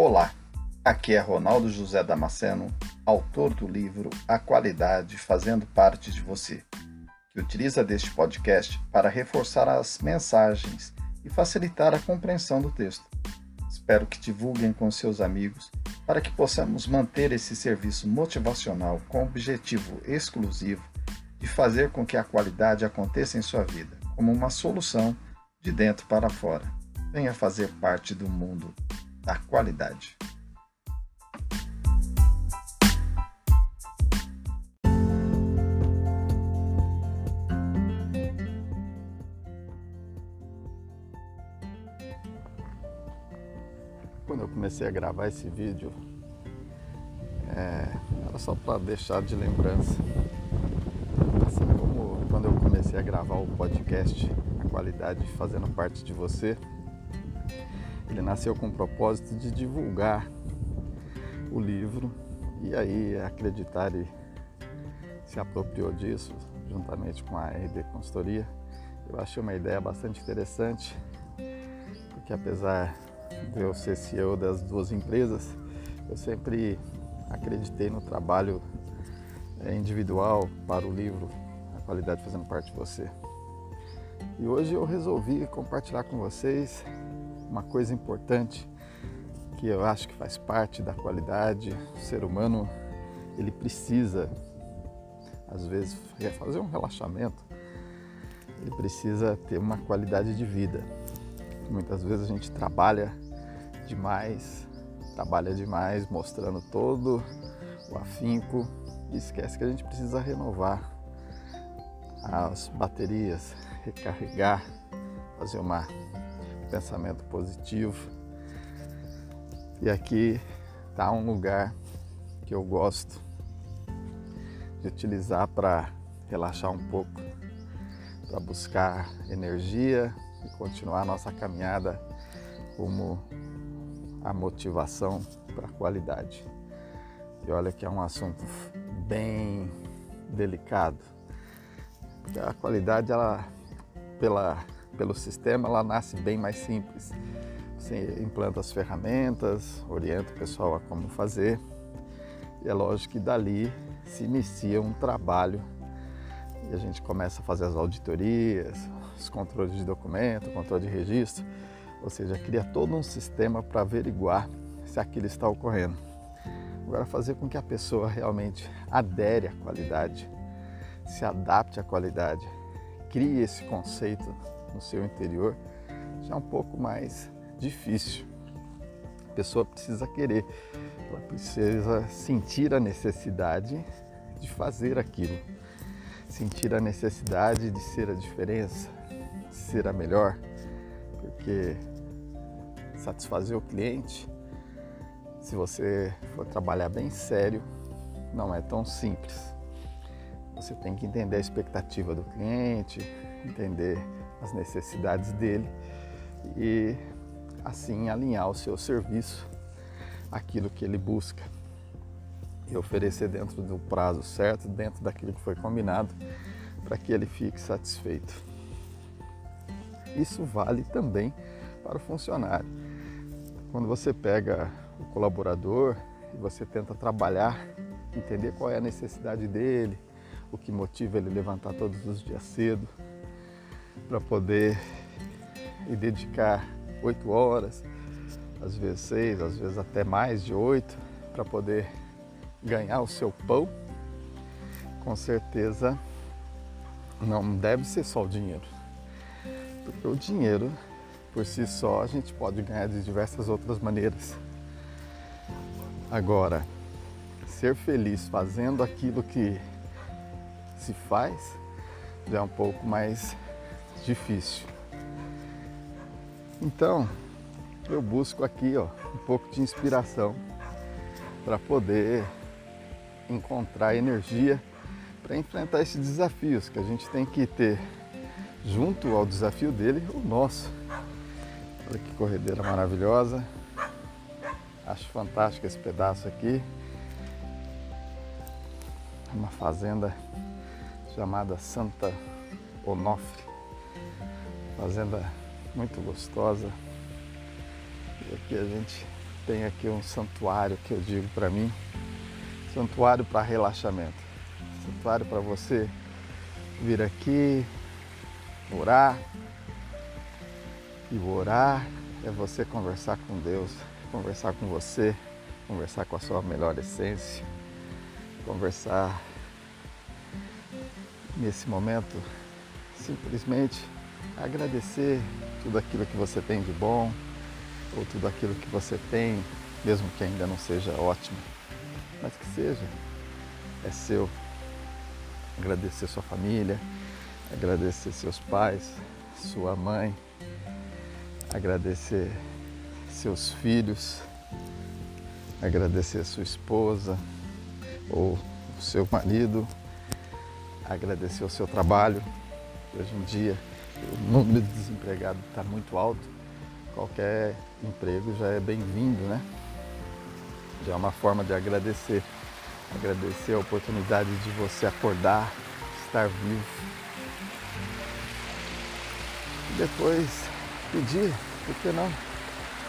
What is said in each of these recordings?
Olá, aqui é Ronaldo José Damasceno, autor do livro A Qualidade Fazendo Parte de Você, que utiliza deste podcast para reforçar as mensagens e facilitar a compreensão do texto. Espero que divulguem com seus amigos para que possamos manter esse serviço motivacional com o objetivo exclusivo de fazer com que a qualidade aconteça em sua vida, como uma solução de dentro para fora. Venha fazer parte do mundo da qualidade. Quando eu comecei a gravar esse vídeo, é, era só para deixar de lembrança. Assim como quando eu comecei a gravar o podcast, a qualidade fazendo parte de você, ele nasceu com o propósito de divulgar o livro e aí acreditar e se apropriou disso juntamente com a RD Consultoria. Eu achei uma ideia bastante interessante, porque apesar de eu ser CEO das duas empresas, eu sempre acreditei no trabalho eh, individual para o livro, a qualidade fazendo parte de você. E hoje eu resolvi compartilhar com vocês uma coisa importante que eu acho que faz parte da qualidade. O ser humano ele precisa, às vezes, fazer um relaxamento. Ele precisa ter uma qualidade de vida. Muitas vezes a gente trabalha demais, trabalha demais, mostrando todo o afinco e esquece que a gente precisa renovar as baterias, recarregar, fazer uma pensamento positivo. E aqui está um lugar que eu gosto de utilizar para relaxar um pouco, para buscar energia e continuar nossa caminhada como a motivação para a qualidade. E olha que é um assunto bem delicado, porque a qualidade ela pela pelo sistema, ela nasce bem mais simples. Você implanta as ferramentas, orienta o pessoal a como fazer, e é lógico que dali se inicia um trabalho e a gente começa a fazer as auditorias, os controles de documento, controle de registro, ou seja, cria todo um sistema para averiguar se aquilo está ocorrendo. Agora, fazer com que a pessoa realmente adere à qualidade, se adapte à qualidade, crie esse conceito no seu interior, já é um pouco mais difícil. A pessoa precisa querer, ela precisa sentir a necessidade de fazer aquilo, sentir a necessidade de ser a diferença, de ser a melhor, porque satisfazer o cliente, se você for trabalhar bem sério, não é tão simples. Você tem que entender a expectativa do cliente, entender as necessidades dele e assim alinhar o seu serviço aquilo que ele busca e oferecer dentro do prazo certo, dentro daquilo que foi combinado, para que ele fique satisfeito. Isso vale também para o funcionário. Quando você pega o colaborador e você tenta trabalhar, entender qual é a necessidade dele, o que motiva ele levantar todos os dias cedo, para poder ir dedicar oito horas, às vezes seis, às vezes até mais de oito, para poder ganhar o seu pão, com certeza não deve ser só o dinheiro. Porque o dinheiro, por si só, a gente pode ganhar de diversas outras maneiras. Agora, ser feliz fazendo aquilo que se faz já é um pouco mais difícil. Então, eu busco aqui ó, um pouco de inspiração para poder encontrar energia para enfrentar esses desafios que a gente tem que ter junto ao desafio dele, o nosso. Olha que corredeira maravilhosa. Acho fantástico esse pedaço aqui. Uma fazenda chamada Santa Onofre. Fazenda muito gostosa. E aqui a gente tem aqui um santuário que eu digo para mim, santuário para relaxamento, santuário para você vir aqui, orar. E orar é você conversar com Deus, conversar com você, conversar com a sua melhor essência, conversar nesse momento simplesmente agradecer tudo aquilo que você tem de bom ou tudo aquilo que você tem, mesmo que ainda não seja ótimo, mas que seja, é seu. Agradecer sua família, agradecer seus pais, sua mãe, agradecer seus filhos, agradecer sua esposa ou seu marido, agradecer o seu trabalho. Hoje em dia o número de desempregados está muito alto, qualquer emprego já é bem-vindo, né? Já é uma forma de agradecer. Agradecer a oportunidade de você acordar, estar vivo. E depois pedir, por que não?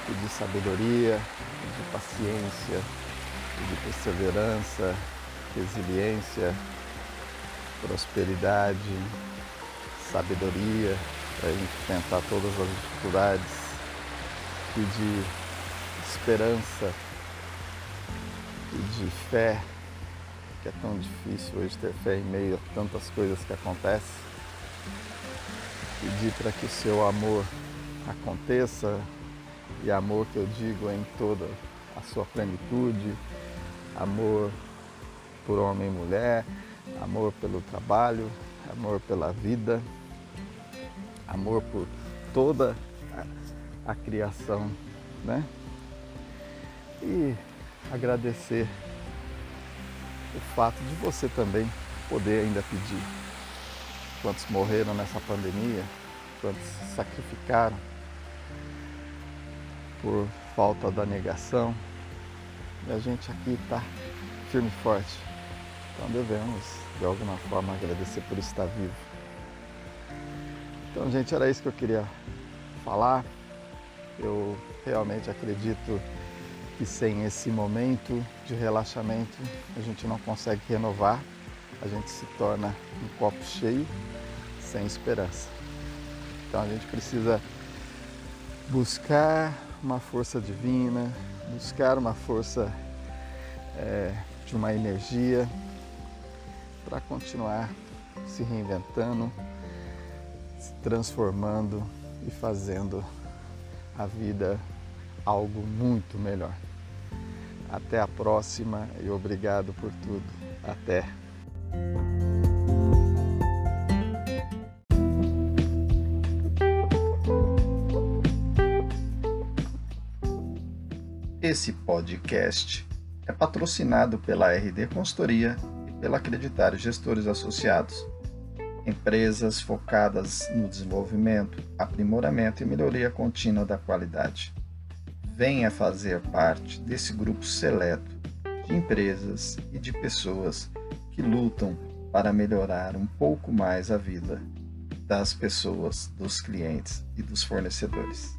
Pedir sabedoria, pedir paciência, pedir perseverança, resiliência, prosperidade, sabedoria para enfrentar todas as dificuldades, pedir esperança, pedir fé, que é tão difícil hoje ter fé em meio a tantas coisas que acontecem. Pedir para que o seu amor aconteça, e amor que eu digo em toda a sua plenitude, amor por homem e mulher, amor pelo trabalho, amor pela vida, amor por toda a, a criação, né? E agradecer o fato de você também poder ainda pedir. Quantos morreram nessa pandemia, quantos se sacrificaram por falta da negação. E a gente aqui está firme e forte. Então devemos, de alguma forma, agradecer por estar vivo. Então, gente, era isso que eu queria falar. Eu realmente acredito que sem esse momento de relaxamento a gente não consegue renovar, a gente se torna um copo cheio sem esperança. Então a gente precisa buscar uma força divina, buscar uma força é, de uma energia para continuar se reinventando, se transformando e fazendo a vida algo muito melhor. Até a próxima e obrigado por tudo. Até. Esse podcast é patrocinado pela RD Consultoria e pela Acreditário Gestores Associados empresas focadas no desenvolvimento, aprimoramento e melhoria contínua da qualidade. Venha fazer parte desse grupo seleto de empresas e de pessoas que lutam para melhorar um pouco mais a vida das pessoas, dos clientes e dos fornecedores.